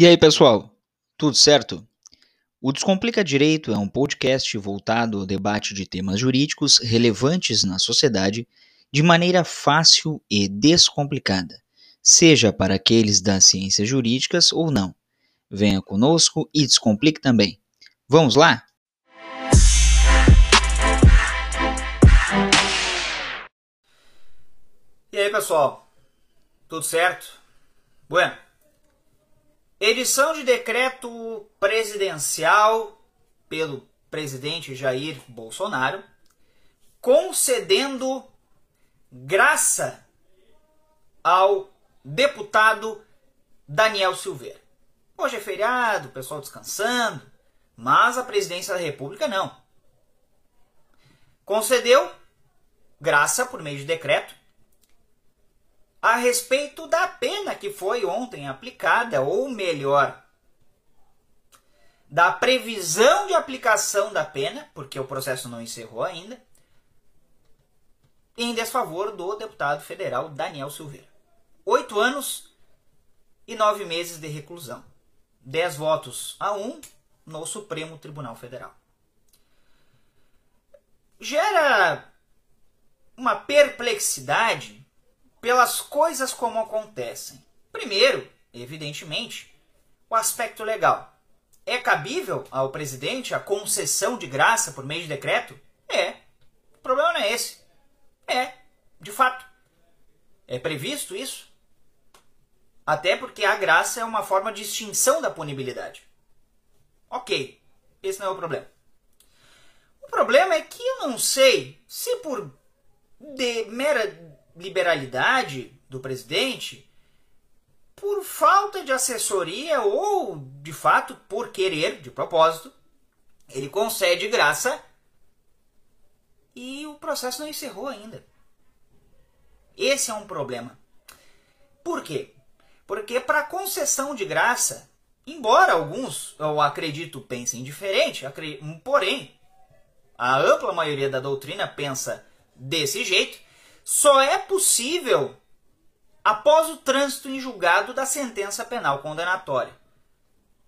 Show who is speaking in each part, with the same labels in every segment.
Speaker 1: E aí, pessoal? Tudo certo? O Descomplica Direito é um podcast voltado ao debate de temas jurídicos relevantes na sociedade de maneira fácil e descomplicada, seja para aqueles das ciências jurídicas ou não. Venha conosco e descomplique também. Vamos lá?
Speaker 2: E aí, pessoal? Tudo certo? Bueno. Edição de decreto presidencial pelo presidente Jair Bolsonaro concedendo graça ao deputado Daniel Silveira. Hoje é feriado, o pessoal descansando, mas a presidência da República não. Concedeu graça por meio de decreto respeito da pena que foi ontem aplicada, ou melhor, da previsão de aplicação da pena, porque o processo não encerrou ainda, em desfavor do deputado federal Daniel Silveira. Oito anos e nove meses de reclusão. Dez votos a um no Supremo Tribunal Federal. Gera uma perplexidade pelas coisas como acontecem. Primeiro, evidentemente, o aspecto legal. É cabível ao presidente a concessão de graça por meio de decreto? É. O problema não é esse. É, de fato. É previsto isso? Até porque a graça é uma forma de extinção da punibilidade. Ok, esse não é o problema. O problema é que eu não sei se por de mera liberalidade do presidente por falta de assessoria ou, de fato, por querer, de propósito, ele concede graça e o processo não encerrou ainda. Esse é um problema. Por quê? Porque para concessão de graça, embora alguns, eu acredito, pensem diferente, porém, a ampla maioria da doutrina pensa desse jeito, só é possível após o trânsito em julgado da sentença penal condenatória.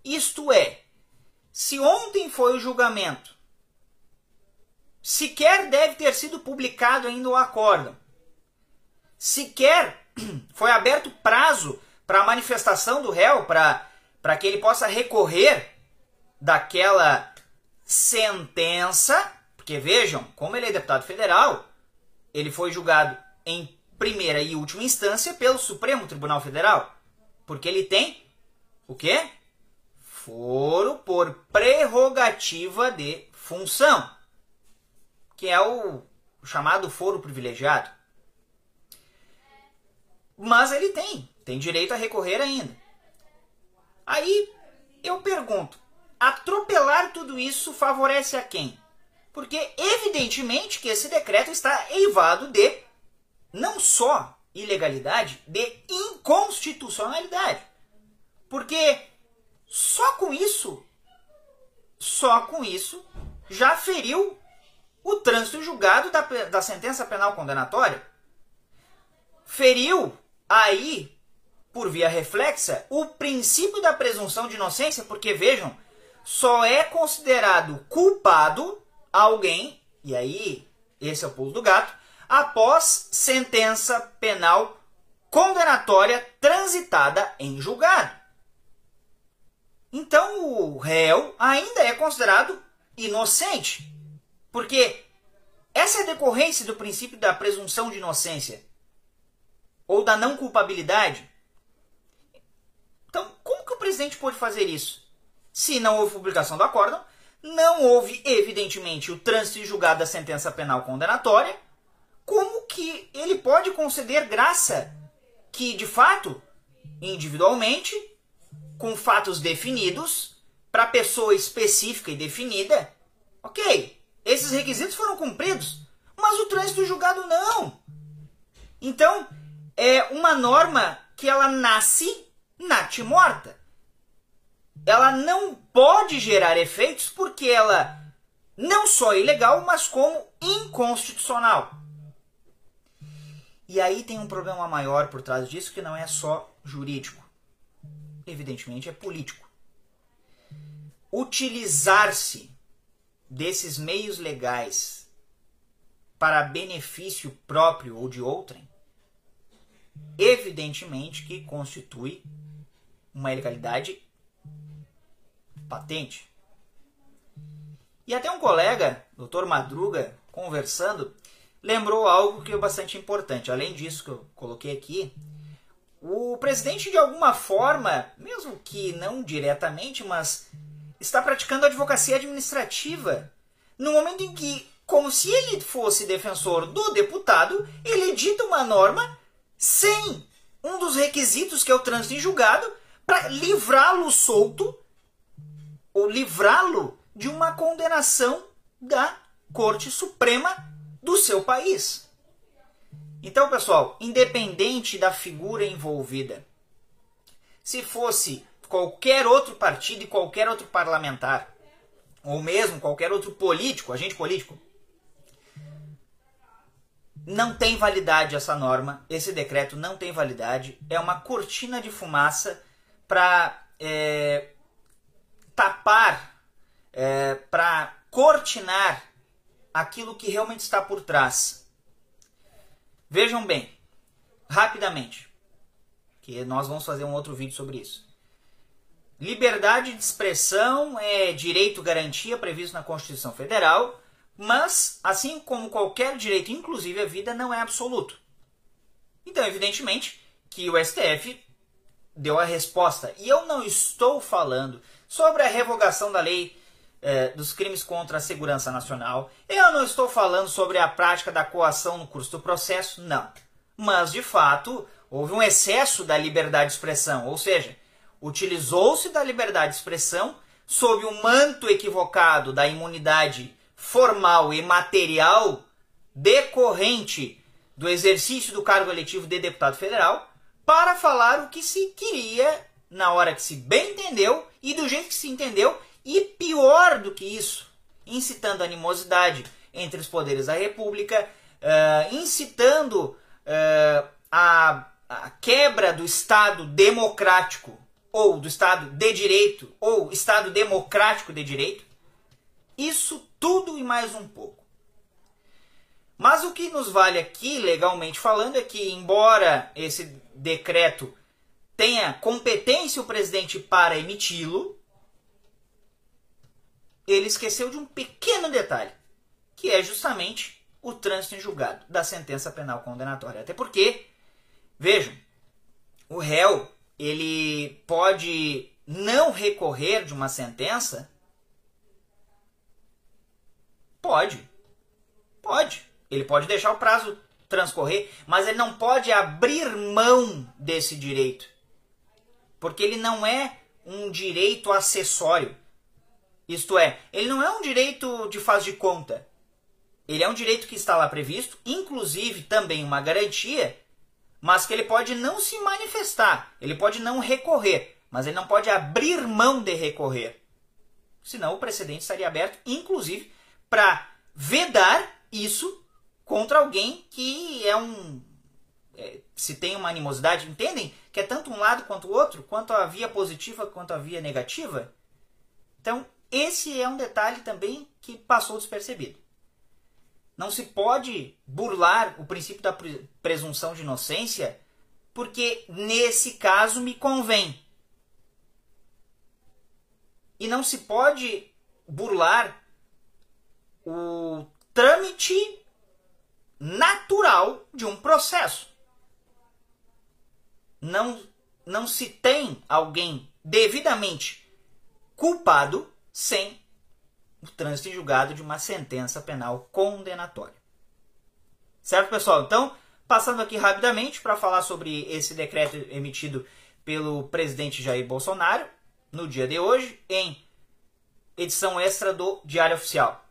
Speaker 2: Isto é, se ontem foi o julgamento, sequer deve ter sido publicado ainda o acórdão, sequer foi aberto prazo para a manifestação do réu, para que ele possa recorrer daquela sentença, porque vejam, como ele é deputado federal, ele foi julgado em primeira e última instância pelo Supremo Tribunal Federal. Porque ele tem o quê? Foro por prerrogativa de função, que é o chamado foro privilegiado. Mas ele tem, tem direito a recorrer ainda. Aí eu pergunto: atropelar tudo isso favorece a quem? Porque evidentemente que esse decreto está eivado de não só ilegalidade, de inconstitucionalidade. Porque só com isso, só com isso, já feriu o trânsito julgado da, da sentença penal condenatória. Feriu aí, por via reflexa, o princípio da presunção de inocência, porque vejam, só é considerado culpado alguém, e aí esse é o pulo do gato, após sentença penal condenatória transitada em julgado. Então o réu ainda é considerado inocente, porque essa é a decorrência do princípio da presunção de inocência ou da não culpabilidade. Então, como que o presidente pode fazer isso? Se não houve publicação do acórdão, não houve, evidentemente, o trânsito e julgado da sentença penal condenatória, como que ele pode conceder graça que, de fato, individualmente, com fatos definidos, para pessoa específica e definida, ok, esses requisitos foram cumpridos, mas o trânsito julgado não. Então, é uma norma que ela nasce morta ela não pode gerar efeitos porque ela não só é ilegal, mas como inconstitucional. E aí tem um problema maior por trás disso que não é só jurídico. evidentemente, é político. Utilizar-se desses meios legais para benefício próprio ou de outrem, evidentemente que constitui uma ilegalidade patente. E até um colega, Dr. Madruga, conversando, lembrou algo que é bastante importante. Além disso que eu coloquei aqui, o presidente de alguma forma, mesmo que não diretamente, mas está praticando advocacia administrativa no momento em que, como se ele fosse defensor do deputado, ele edita uma norma sem um dos requisitos que é o trânsito em julgado para livrá-lo solto ou livrá-lo de uma condenação da Corte Suprema do seu país. Então, pessoal, independente da figura envolvida, se fosse qualquer outro partido e qualquer outro parlamentar, ou mesmo qualquer outro político, agente político, não tem validade essa norma, esse decreto não tem validade, é uma cortina de fumaça para é, tapar, é, para cortinar aquilo que realmente está por trás. Vejam bem, rapidamente, que nós vamos fazer um outro vídeo sobre isso. Liberdade de expressão é direito garantia previsto na Constituição Federal, mas, assim como qualquer direito, inclusive a vida, não é absoluto. Então, evidentemente, que o STF deu a resposta. E eu não estou falando sobre a revogação da lei eh, dos crimes contra a segurança nacional. Eu não estou falando sobre a prática da coação no curso do processo, não. Mas, de fato, houve um excesso da liberdade de expressão, ou seja, utilizou-se da liberdade de expressão sob o manto equivocado da imunidade formal e material decorrente do exercício do cargo eletivo de deputado federal para falar o que se queria na hora que se bem entendeu e do jeito que se entendeu e pior do que isso, incitando animosidade entre os poderes da República, uh, incitando uh, a, a quebra do Estado democrático ou do Estado de direito ou Estado democrático de direito. Isso tudo e mais um pouco. Mas o que nos vale aqui, legalmente falando, é que, embora esse decreto tenha competência o presidente para emiti-lo, ele esqueceu de um pequeno detalhe, que é justamente o trânsito em julgado da sentença penal condenatória. Até porque, vejam, o réu ele pode não recorrer de uma sentença? Pode. Pode. Ele pode deixar o prazo transcorrer, mas ele não pode abrir mão desse direito. Porque ele não é um direito acessório. Isto é, ele não é um direito de faz de conta. Ele é um direito que está lá previsto, inclusive também uma garantia, mas que ele pode não se manifestar, ele pode não recorrer, mas ele não pode abrir mão de recorrer. Senão o precedente estaria aberto, inclusive, para vedar isso contra alguém que é um. É, se tem uma animosidade, entendem? Que é tanto um lado quanto o outro, quanto a via positiva quanto a via negativa. Então, esse é um detalhe também que passou despercebido. Não se pode burlar o princípio da presunção de inocência, porque nesse caso me convém. E não se pode burlar o trâmite natural de um processo. Não, não se tem alguém devidamente culpado sem o trânsito em julgado de uma sentença penal condenatória. Certo, pessoal? Então, passando aqui rapidamente para falar sobre esse decreto emitido pelo presidente Jair Bolsonaro no dia de hoje, em edição extra do Diário Oficial.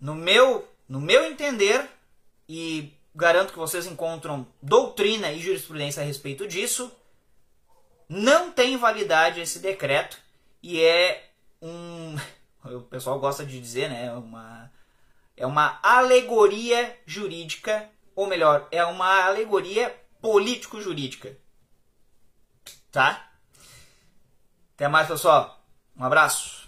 Speaker 2: No meu no meu entender, e garanto que vocês encontram doutrina e jurisprudência a respeito disso, não tem validade esse decreto e é um. O pessoal gosta de dizer, né? Uma, é uma alegoria jurídica, ou melhor, é uma alegoria político-jurídica. tá? Até mais, pessoal. Um abraço.